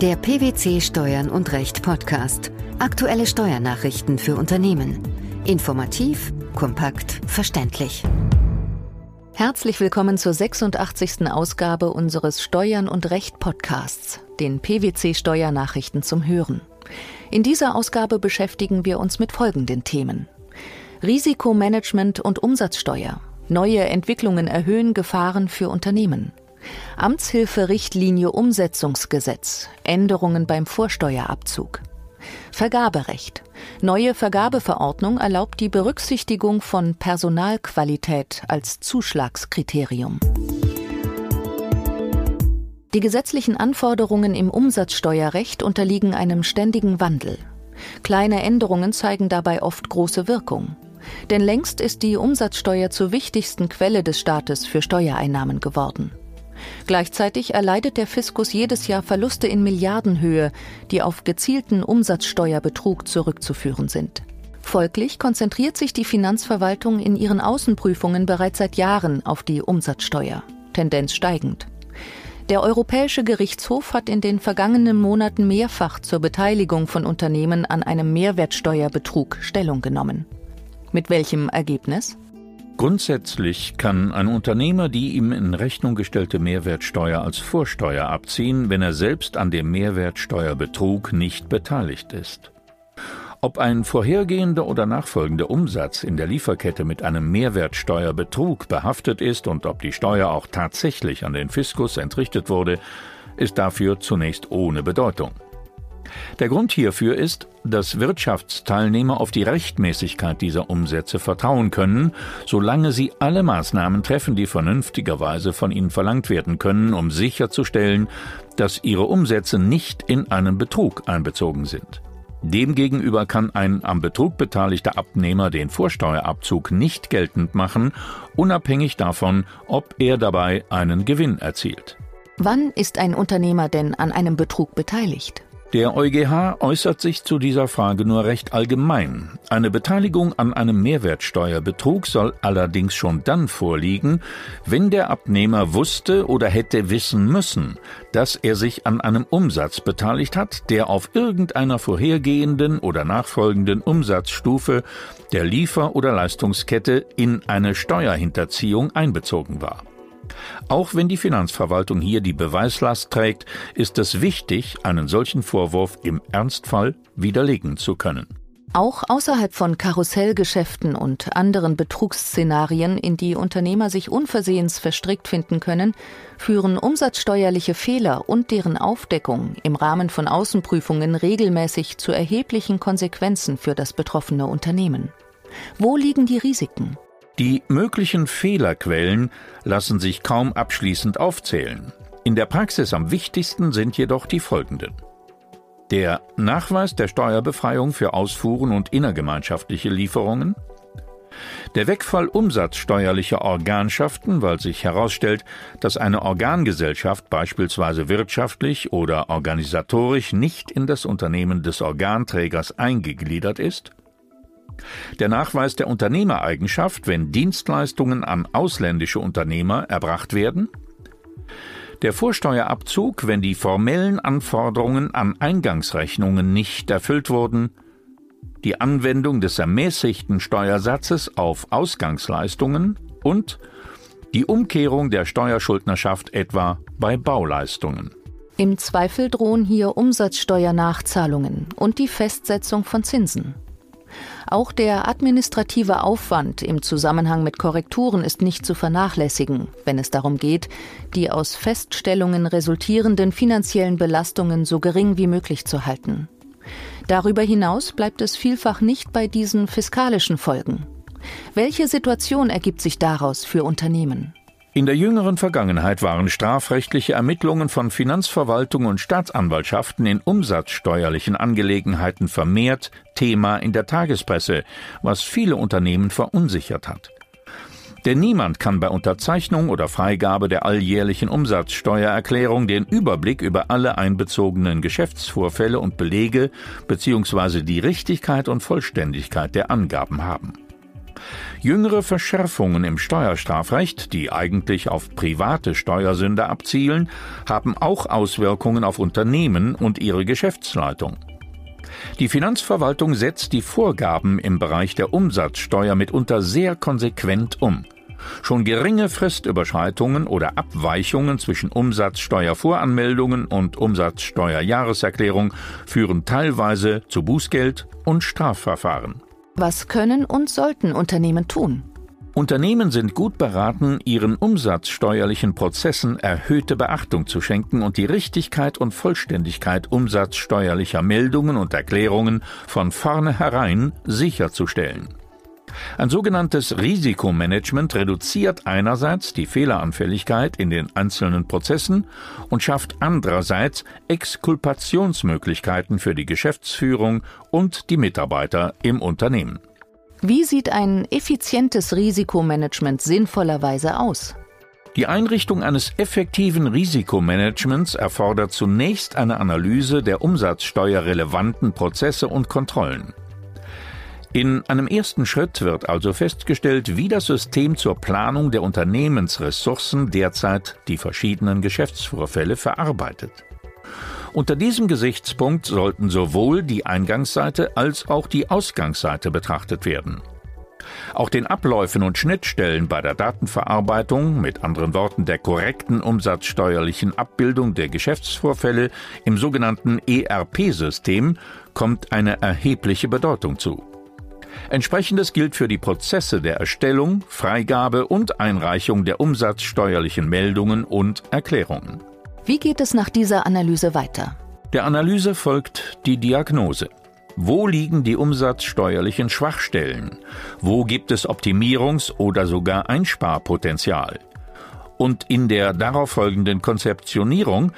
Der PwC Steuern und Recht Podcast. Aktuelle Steuernachrichten für Unternehmen. Informativ, kompakt, verständlich. Herzlich willkommen zur 86. Ausgabe unseres Steuern und Recht Podcasts, den PwC Steuernachrichten zum Hören. In dieser Ausgabe beschäftigen wir uns mit folgenden Themen. Risikomanagement und Umsatzsteuer. Neue Entwicklungen erhöhen Gefahren für Unternehmen. Amtshilferichtlinie Umsetzungsgesetz. Änderungen beim Vorsteuerabzug. Vergaberecht. Neue Vergabeverordnung erlaubt die Berücksichtigung von Personalqualität als Zuschlagskriterium. Die gesetzlichen Anforderungen im Umsatzsteuerrecht unterliegen einem ständigen Wandel. Kleine Änderungen zeigen dabei oft große Wirkung. Denn längst ist die Umsatzsteuer zur wichtigsten Quelle des Staates für Steuereinnahmen geworden. Gleichzeitig erleidet der Fiskus jedes Jahr Verluste in Milliardenhöhe, die auf gezielten Umsatzsteuerbetrug zurückzuführen sind. Folglich konzentriert sich die Finanzverwaltung in ihren Außenprüfungen bereits seit Jahren auf die Umsatzsteuer, Tendenz steigend. Der Europäische Gerichtshof hat in den vergangenen Monaten mehrfach zur Beteiligung von Unternehmen an einem Mehrwertsteuerbetrug Stellung genommen. Mit welchem Ergebnis? Grundsätzlich kann ein Unternehmer die ihm in Rechnung gestellte Mehrwertsteuer als Vorsteuer abziehen, wenn er selbst an dem Mehrwertsteuerbetrug nicht beteiligt ist. Ob ein vorhergehender oder nachfolgender Umsatz in der Lieferkette mit einem Mehrwertsteuerbetrug behaftet ist und ob die Steuer auch tatsächlich an den Fiskus entrichtet wurde, ist dafür zunächst ohne Bedeutung. Der Grund hierfür ist, dass Wirtschaftsteilnehmer auf die Rechtmäßigkeit dieser Umsätze vertrauen können, solange sie alle Maßnahmen treffen, die vernünftigerweise von ihnen verlangt werden können, um sicherzustellen, dass ihre Umsätze nicht in einen Betrug einbezogen sind. Demgegenüber kann ein am Betrug beteiligter Abnehmer den Vorsteuerabzug nicht geltend machen, unabhängig davon, ob er dabei einen Gewinn erzielt. Wann ist ein Unternehmer denn an einem Betrug beteiligt? Der EuGH äußert sich zu dieser Frage nur recht allgemein. Eine Beteiligung an einem Mehrwertsteuerbetrug soll allerdings schon dann vorliegen, wenn der Abnehmer wusste oder hätte wissen müssen, dass er sich an einem Umsatz beteiligt hat, der auf irgendeiner vorhergehenden oder nachfolgenden Umsatzstufe der Liefer- oder Leistungskette in eine Steuerhinterziehung einbezogen war. Auch wenn die Finanzverwaltung hier die Beweislast trägt, ist es wichtig, einen solchen Vorwurf im Ernstfall widerlegen zu können. Auch außerhalb von Karussellgeschäften und anderen Betrugsszenarien, in die Unternehmer sich unversehens verstrickt finden können, führen umsatzsteuerliche Fehler und deren Aufdeckung im Rahmen von Außenprüfungen regelmäßig zu erheblichen Konsequenzen für das betroffene Unternehmen. Wo liegen die Risiken? Die möglichen Fehlerquellen lassen sich kaum abschließend aufzählen. In der Praxis am wichtigsten sind jedoch die folgenden. Der Nachweis der Steuerbefreiung für Ausfuhren und innergemeinschaftliche Lieferungen, der Wegfall umsatzsteuerlicher Organschaften, weil sich herausstellt, dass eine Organgesellschaft beispielsweise wirtschaftlich oder organisatorisch nicht in das Unternehmen des Organträgers eingegliedert ist, der Nachweis der Unternehmereigenschaft, wenn Dienstleistungen an ausländische Unternehmer erbracht werden. Der Vorsteuerabzug, wenn die formellen Anforderungen an Eingangsrechnungen nicht erfüllt wurden. Die Anwendung des ermäßigten Steuersatzes auf Ausgangsleistungen und die Umkehrung der Steuerschuldnerschaft etwa bei Bauleistungen. Im Zweifel drohen hier Umsatzsteuernachzahlungen und die Festsetzung von Zinsen. Auch der administrative Aufwand im Zusammenhang mit Korrekturen ist nicht zu vernachlässigen, wenn es darum geht, die aus Feststellungen resultierenden finanziellen Belastungen so gering wie möglich zu halten. Darüber hinaus bleibt es vielfach nicht bei diesen fiskalischen Folgen. Welche Situation ergibt sich daraus für Unternehmen? In der jüngeren Vergangenheit waren strafrechtliche Ermittlungen von Finanzverwaltung und Staatsanwaltschaften in umsatzsteuerlichen Angelegenheiten vermehrt Thema in der Tagespresse, was viele Unternehmen verunsichert hat. Denn niemand kann bei Unterzeichnung oder Freigabe der alljährlichen Umsatzsteuererklärung den Überblick über alle einbezogenen Geschäftsvorfälle und Belege bzw. die Richtigkeit und Vollständigkeit der Angaben haben. Jüngere Verschärfungen im Steuerstrafrecht, die eigentlich auf private Steuersünder abzielen, haben auch Auswirkungen auf Unternehmen und ihre Geschäftsleitung. Die Finanzverwaltung setzt die Vorgaben im Bereich der Umsatzsteuer mitunter sehr konsequent um. Schon geringe Fristüberschreitungen oder Abweichungen zwischen Umsatzsteuervoranmeldungen und Umsatzsteuerjahreserklärung führen teilweise zu Bußgeld und Strafverfahren. Was können und sollten Unternehmen tun? Unternehmen sind gut beraten, ihren umsatzsteuerlichen Prozessen erhöhte Beachtung zu schenken und die Richtigkeit und Vollständigkeit umsatzsteuerlicher Meldungen und Erklärungen von vornherein sicherzustellen. Ein sogenanntes Risikomanagement reduziert einerseits die Fehleranfälligkeit in den einzelnen Prozessen und schafft andererseits Exkulpationsmöglichkeiten für die Geschäftsführung und die Mitarbeiter im Unternehmen. Wie sieht ein effizientes Risikomanagement sinnvollerweise aus? Die Einrichtung eines effektiven Risikomanagements erfordert zunächst eine Analyse der umsatzsteuerrelevanten Prozesse und Kontrollen. In einem ersten Schritt wird also festgestellt, wie das System zur Planung der Unternehmensressourcen derzeit die verschiedenen Geschäftsvorfälle verarbeitet. Unter diesem Gesichtspunkt sollten sowohl die Eingangsseite als auch die Ausgangsseite betrachtet werden. Auch den Abläufen und Schnittstellen bei der Datenverarbeitung, mit anderen Worten der korrekten umsatzsteuerlichen Abbildung der Geschäftsvorfälle im sogenannten ERP-System, kommt eine erhebliche Bedeutung zu. Entsprechendes gilt für die Prozesse der Erstellung, Freigabe und Einreichung der umsatzsteuerlichen Meldungen und Erklärungen. Wie geht es nach dieser Analyse weiter? Der Analyse folgt die Diagnose. Wo liegen die umsatzsteuerlichen Schwachstellen? Wo gibt es Optimierungs- oder sogar Einsparpotenzial? Und in der darauf folgenden Konzeptionierung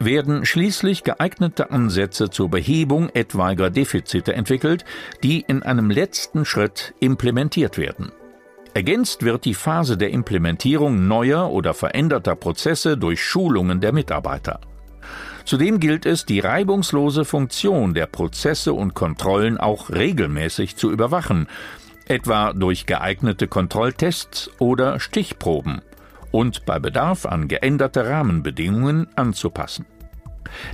werden schließlich geeignete Ansätze zur Behebung etwaiger Defizite entwickelt, die in einem letzten Schritt implementiert werden. Ergänzt wird die Phase der Implementierung neuer oder veränderter Prozesse durch Schulungen der Mitarbeiter. Zudem gilt es, die reibungslose Funktion der Prozesse und Kontrollen auch regelmäßig zu überwachen, etwa durch geeignete Kontrolltests oder Stichproben und bei Bedarf an geänderte Rahmenbedingungen anzupassen.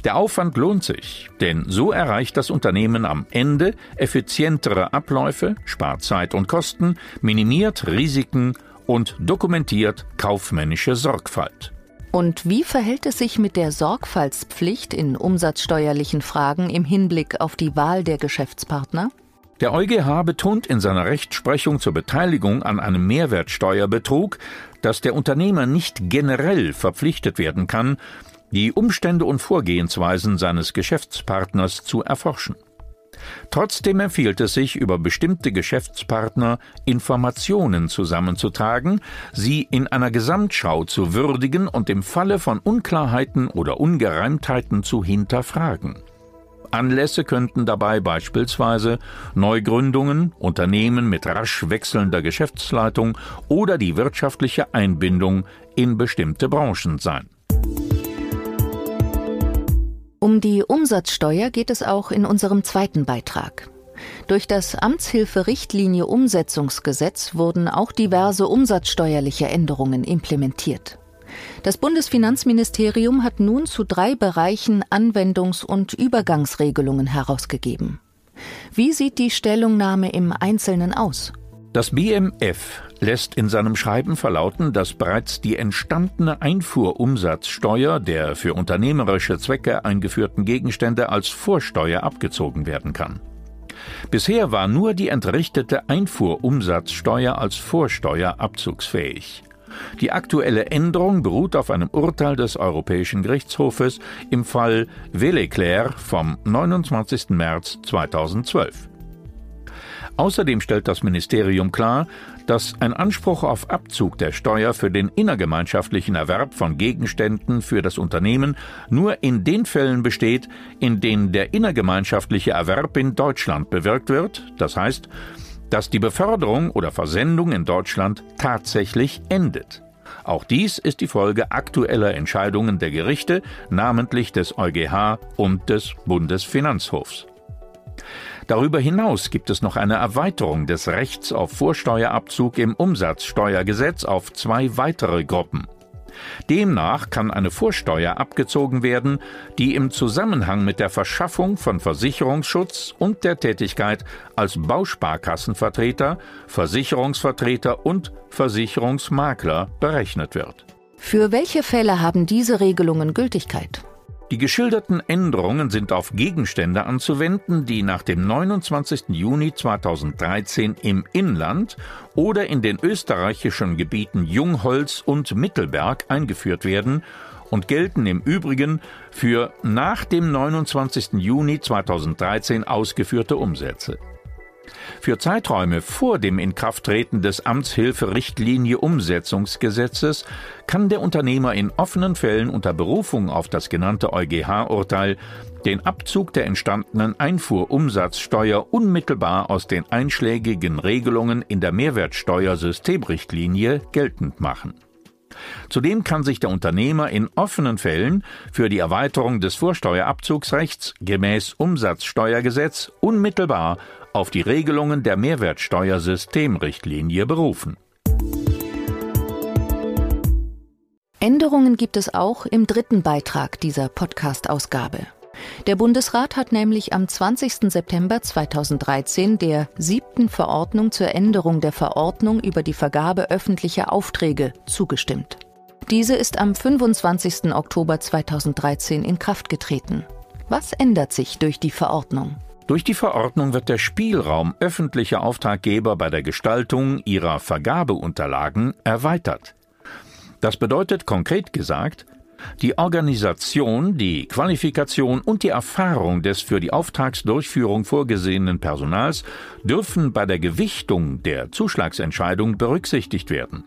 Der Aufwand lohnt sich, denn so erreicht das Unternehmen am Ende effizientere Abläufe, spart Zeit und Kosten, minimiert Risiken und dokumentiert kaufmännische Sorgfalt. Und wie verhält es sich mit der Sorgfaltspflicht in umsatzsteuerlichen Fragen im Hinblick auf die Wahl der Geschäftspartner? Der EuGH betont in seiner Rechtsprechung zur Beteiligung an einem Mehrwertsteuerbetrug, dass der Unternehmer nicht generell verpflichtet werden kann, die Umstände und Vorgehensweisen seines Geschäftspartners zu erforschen. Trotzdem empfiehlt es sich, über bestimmte Geschäftspartner Informationen zusammenzutragen, sie in einer Gesamtschau zu würdigen und im Falle von Unklarheiten oder Ungereimtheiten zu hinterfragen. Anlässe könnten dabei beispielsweise Neugründungen, Unternehmen mit rasch wechselnder Geschäftsleitung oder die wirtschaftliche Einbindung in bestimmte Branchen sein. Um die Umsatzsteuer geht es auch in unserem zweiten Beitrag. Durch das Amtshilferichtlinie Umsetzungsgesetz wurden auch diverse umsatzsteuerliche Änderungen implementiert. Das Bundesfinanzministerium hat nun zu drei Bereichen Anwendungs- und Übergangsregelungen herausgegeben. Wie sieht die Stellungnahme im Einzelnen aus? Das BMF lässt in seinem Schreiben verlauten, dass bereits die entstandene Einfuhrumsatzsteuer der für unternehmerische Zwecke eingeführten Gegenstände als Vorsteuer abgezogen werden kann. Bisher war nur die entrichtete Einfuhrumsatzsteuer als Vorsteuer abzugsfähig. Die aktuelle Änderung beruht auf einem Urteil des Europäischen Gerichtshofes im Fall Veleclair vom 29. März 2012. Außerdem stellt das Ministerium klar, dass ein Anspruch auf Abzug der Steuer für den innergemeinschaftlichen Erwerb von Gegenständen für das Unternehmen nur in den Fällen besteht, in denen der innergemeinschaftliche Erwerb in Deutschland bewirkt wird, das heißt, dass die Beförderung oder Versendung in Deutschland tatsächlich endet. Auch dies ist die Folge aktueller Entscheidungen der Gerichte, namentlich des EuGH und des Bundesfinanzhofs. Darüber hinaus gibt es noch eine Erweiterung des Rechts auf Vorsteuerabzug im Umsatzsteuergesetz auf zwei weitere Gruppen. Demnach kann eine Vorsteuer abgezogen werden, die im Zusammenhang mit der Verschaffung von Versicherungsschutz und der Tätigkeit als Bausparkassenvertreter, Versicherungsvertreter und Versicherungsmakler berechnet wird. Für welche Fälle haben diese Regelungen Gültigkeit? Die geschilderten Änderungen sind auf Gegenstände anzuwenden, die nach dem 29. Juni 2013 im Inland oder in den österreichischen Gebieten Jungholz und Mittelberg eingeführt werden und gelten im Übrigen für nach dem 29. Juni 2013 ausgeführte Umsätze. Für Zeiträume vor dem Inkrafttreten des Amtshilferichtlinie Umsetzungsgesetzes kann der Unternehmer in offenen Fällen unter Berufung auf das genannte EuGH-Urteil den Abzug der entstandenen Einfuhrumsatzsteuer unmittelbar aus den einschlägigen Regelungen in der Mehrwertsteuersystemrichtlinie geltend machen. Zudem kann sich der Unternehmer in offenen Fällen für die Erweiterung des Vorsteuerabzugsrechts gemäß Umsatzsteuergesetz unmittelbar auf die Regelungen der Mehrwertsteuersystemrichtlinie berufen. Änderungen gibt es auch im dritten Beitrag dieser Podcast-Ausgabe. Der Bundesrat hat nämlich am 20. September 2013 der siebten Verordnung zur Änderung der Verordnung über die Vergabe öffentlicher Aufträge zugestimmt. Diese ist am 25. Oktober 2013 in Kraft getreten. Was ändert sich durch die Verordnung? Durch die Verordnung wird der Spielraum öffentlicher Auftraggeber bei der Gestaltung ihrer Vergabeunterlagen erweitert. Das bedeutet konkret gesagt, die Organisation, die Qualifikation und die Erfahrung des für die Auftragsdurchführung vorgesehenen Personals dürfen bei der Gewichtung der Zuschlagsentscheidung berücksichtigt werden.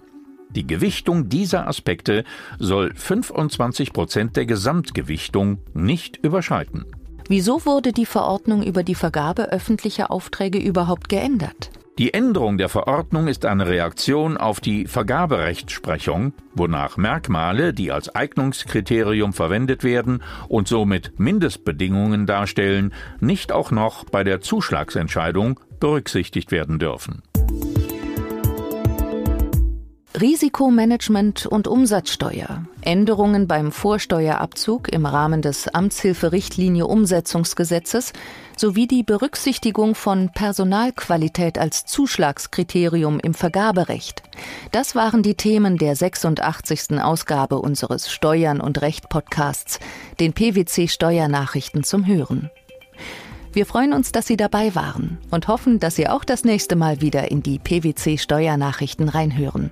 Die Gewichtung dieser Aspekte soll 25 Prozent der Gesamtgewichtung nicht überschreiten. Wieso wurde die Verordnung über die Vergabe öffentlicher Aufträge überhaupt geändert? Die Änderung der Verordnung ist eine Reaktion auf die Vergaberechtsprechung, wonach Merkmale, die als Eignungskriterium verwendet werden und somit Mindestbedingungen darstellen, nicht auch noch bei der Zuschlagsentscheidung berücksichtigt werden dürfen. Risikomanagement und Umsatzsteuer, Änderungen beim Vorsteuerabzug im Rahmen des Amtshilferichtlinie Umsetzungsgesetzes sowie die Berücksichtigung von Personalqualität als Zuschlagskriterium im Vergaberecht. Das waren die Themen der 86. Ausgabe unseres Steuern und Recht Podcasts, den PwC Steuernachrichten zum Hören. Wir freuen uns, dass Sie dabei waren und hoffen, dass Sie auch das nächste Mal wieder in die PwC Steuernachrichten reinhören.